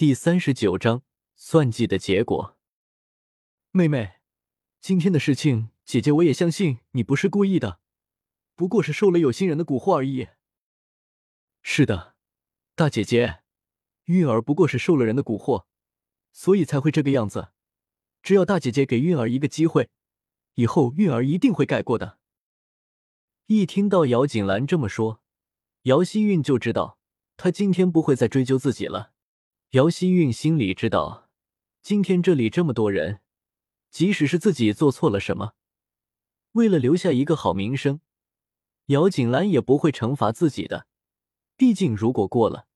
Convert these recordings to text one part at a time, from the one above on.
第三十九章算计的结果。妹妹，今天的事情，姐姐我也相信你不是故意的，不过是受了有心人的蛊惑而已。是的，大姐姐，韵儿不过是受了人的蛊惑，所以才会这个样子。只要大姐姐给韵儿一个机会，以后韵儿一定会改过的。一听到姚锦兰这么说，姚希韵就知道她今天不会再追究自己了。姚希韵心里知道，今天这里这么多人，即使是自己做错了什么，为了留下一个好名声，姚锦兰也不会惩罚自己的。毕竟，如果过了，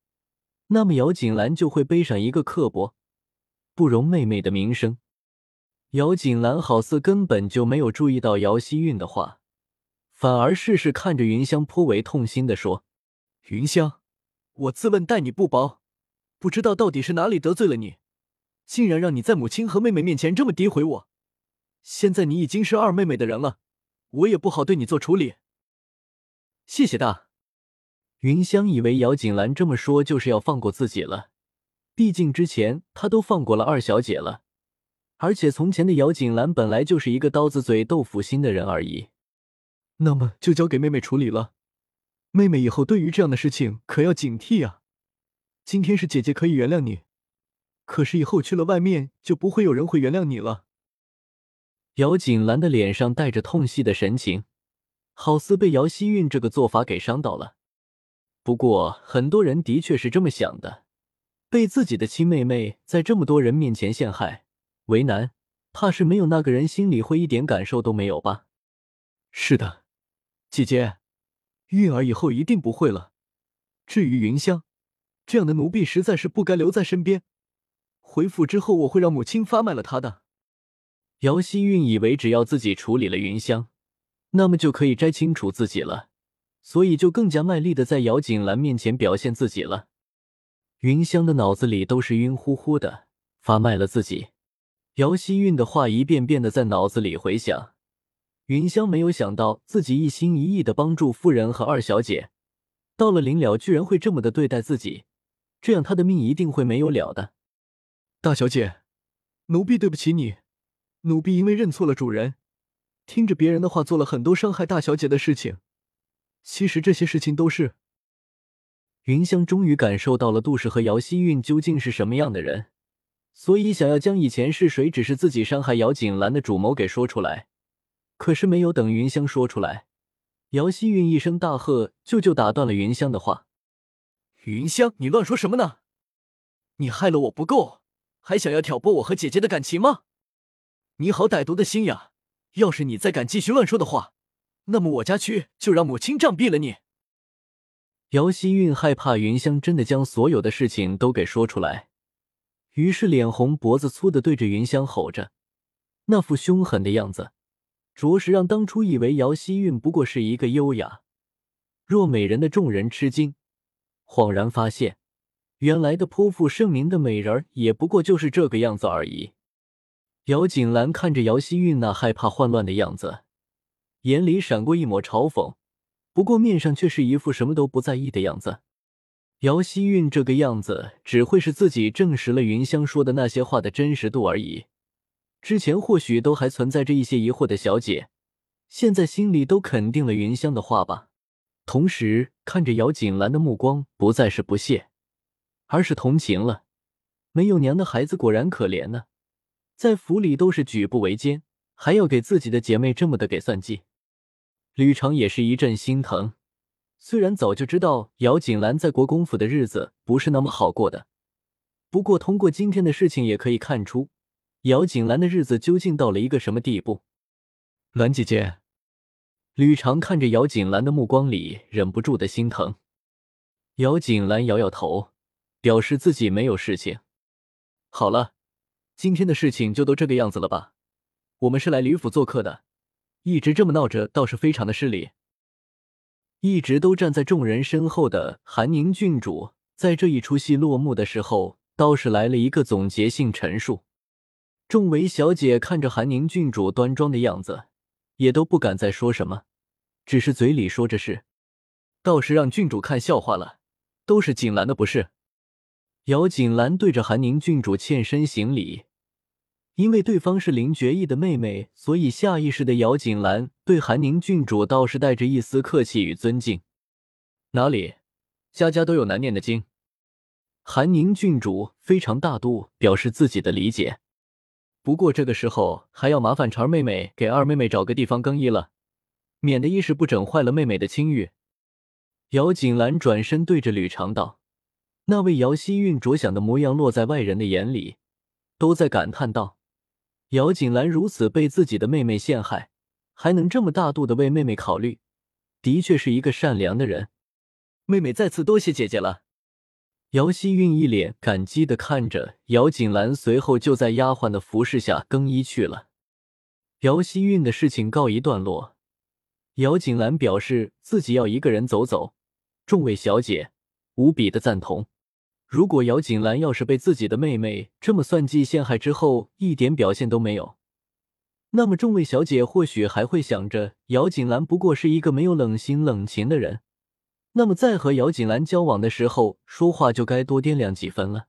那么姚锦兰就会背上一个刻薄、不容妹妹的名声。姚锦兰好似根本就没有注意到姚希韵的话，反而事事看着云香，颇为痛心的说：“云香，我自问待你不薄，不知道到底是哪里得罪了你，竟然让你在母亲和妹妹面前这么诋毁我。现在你已经是二妹妹的人了，我也不好对你做处理。谢谢大。”云香以为姚锦兰这么说就是要放过自己了，毕竟之前她都放过了二小姐了。而且从前的姚锦兰本来就是一个刀子嘴豆腐心的人而已，那么就交给妹妹处理了。妹妹以后对于这样的事情可要警惕啊！今天是姐姐可以原谅你，可是以后去了外面就不会有人会原谅你了。姚锦兰的脸上带着痛惜的神情，好似被姚希韵这个做法给伤到了。不过很多人的确是这么想的，被自己的亲妹妹在这么多人面前陷害。为难，怕是没有那个人心里会一点感受都没有吧？是的，姐姐，韵儿以后一定不会了。至于云香，这样的奴婢实在是不该留在身边。回府之后，我会让母亲发卖了她的。姚希韵以为只要自己处理了云香，那么就可以摘清楚自己了，所以就更加卖力的在姚锦兰面前表现自己了。云香的脑子里都是晕乎乎的，发卖了自己。姚希韵的话一遍遍的在脑子里回响，云香没有想到自己一心一意的帮助夫人和二小姐，到了临了居然会这么的对待自己，这样他的命一定会没有了的。大小姐，奴婢对不起你，奴婢因为认错了主人，听着别人的话做了很多伤害大小姐的事情。其实这些事情都是……云香终于感受到了杜氏和姚希韵究竟是什么样的人。所以，想要将以前是谁指是自己伤害姚锦兰的主谋给说出来，可是没有等云香说出来，姚希韵一声大喝，就就打断了云香的话：“云香，你乱说什么呢？你害了我不够，还想要挑拨我和姐姐的感情吗？你好歹毒的心呀！要是你再敢继续乱说的话，那么我家去就让母亲杖毙了你！”姚希韵害怕云香真的将所有的事情都给说出来。于是脸红脖子粗的对着云香吼着，那副凶狠的样子，着实让当初以为姚希韵不过是一个优雅若美人的众人吃惊，恍然发现，原来的颇负盛名的美人也不过就是这个样子而已。姚锦兰看着姚希韵那害怕混乱的样子，眼里闪过一抹嘲讽，不过面上却是一副什么都不在意的样子。姚希韵这个样子，只会是自己证实了云香说的那些话的真实度而已。之前或许都还存在着一些疑惑的小姐，现在心里都肯定了云香的话吧。同时看着姚锦兰的目光，不再是不屑，而是同情了。没有娘的孩子果然可怜呢，在府里都是举步维艰，还要给自己的姐妹这么的给算计。吕长也是一阵心疼。虽然早就知道姚锦兰在国公府的日子不是那么好过的，不过通过今天的事情也可以看出，姚锦兰的日子究竟到了一个什么地步。兰姐姐，吕长看着姚锦兰的目光里忍不住的心疼。姚锦兰摇摇头，表示自己没有事情。好了，今天的事情就都这个样子了吧？我们是来吕府做客的，一直这么闹着倒是非常的失礼。一直都站在众人身后的韩宁郡主，在这一出戏落幕的时候，倒是来了一个总结性陈述。众位小姐看着韩宁郡主端庄的样子，也都不敢再说什么，只是嘴里说着是，倒是让郡主看笑话了，都是锦兰的不是。姚锦兰对着韩宁郡主欠身行礼，因为对方是林觉义的妹妹，所以下意识的姚锦兰对韩宁郡主倒是带着一丝客气与尊敬。哪里，家家都有难念的经。韩宁郡主非常大度，表示自己的理解。不过这个时候还要麻烦婵妹妹给二妹妹找个地方更衣了，免得一时不整坏了妹妹的清誉。姚锦兰转身对着吕长道：“那为姚希韵着想的模样，落在外人的眼里，都在感叹道：姚锦兰如此被自己的妹妹陷害，还能这么大度的为妹妹考虑，的确是一个善良的人。妹妹再次多谢姐姐了。”姚希韵一脸感激的看着姚锦兰，随后就在丫鬟的服侍下更衣去了。姚希韵的事情告一段落，姚锦兰表示自己要一个人走走。众位小姐无比的赞同。如果姚锦兰要是被自己的妹妹这么算计陷害之后，一点表现都没有，那么众位小姐或许还会想着姚锦兰不过是一个没有冷心冷情的人。那么，在和姚锦兰交往的时候，说话就该多掂量几分了。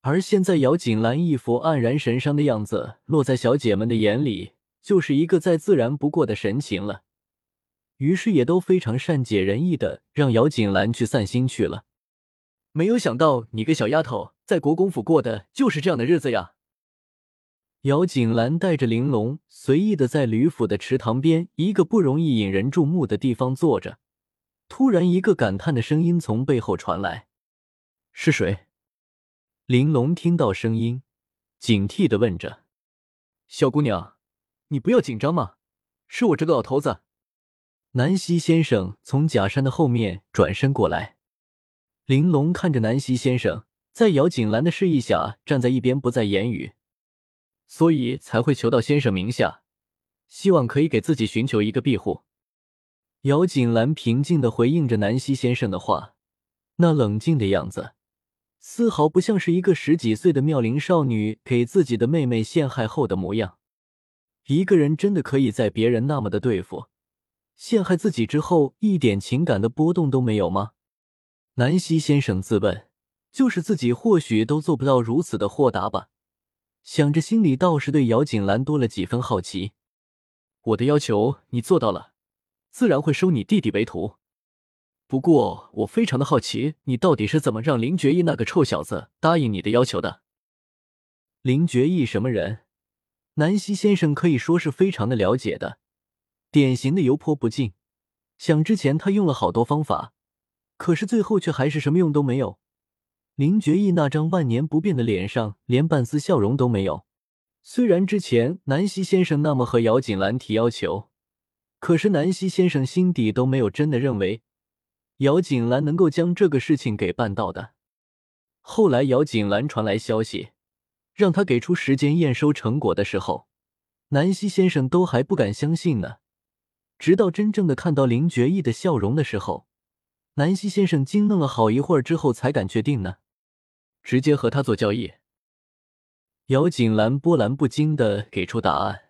而现在，姚锦兰一副黯然神伤的样子，落在小姐们的眼里，就是一个再自然不过的神情了。于是，也都非常善解人意的让姚锦兰去散心去了。没有想到，你个小丫头在国公府过的就是这样的日子呀！姚锦兰带着玲珑，随意的在吕府的池塘边一个不容易引人注目的地方坐着。突然，一个感叹的声音从背后传来：“是谁？”玲珑听到声音，警惕的问着：“小姑娘，你不要紧张嘛，是我这个老头子。”南希先生从假山的后面转身过来，玲珑看着南希先生，在姚锦兰的示意下站在一边，不再言语，所以才会求到先生名下，希望可以给自己寻求一个庇护。姚锦兰平静的回应着南希先生的话，那冷静的样子，丝毫不像是一个十几岁的妙龄少女给自己的妹妹陷害后的模样。一个人真的可以在别人那么的对付，陷害自己之后一点情感的波动都没有吗？南希先生自问，就是自己或许都做不到如此的豁达吧。想着，心里倒是对姚锦兰多了几分好奇。我的要求你做到了。自然会收你弟弟为徒，不过我非常的好奇，你到底是怎么让林觉义那个臭小子答应你的要求的？林觉义什么人？南希先生可以说是非常的了解的，典型的油泼不进。想之前他用了好多方法，可是最后却还是什么用都没有。林觉义那张万年不变的脸上连半丝笑容都没有。虽然之前南希先生那么和姚锦兰提要求。可是南希先生心底都没有真的认为姚锦兰能够将这个事情给办到的。后来姚锦兰传来消息，让他给出时间验收成果的时候，南希先生都还不敢相信呢。直到真正的看到林觉义的笑容的时候，南希先生惊愣了好一会儿之后才敢确定呢。直接和他做交易。姚锦兰波澜不惊的给出答案。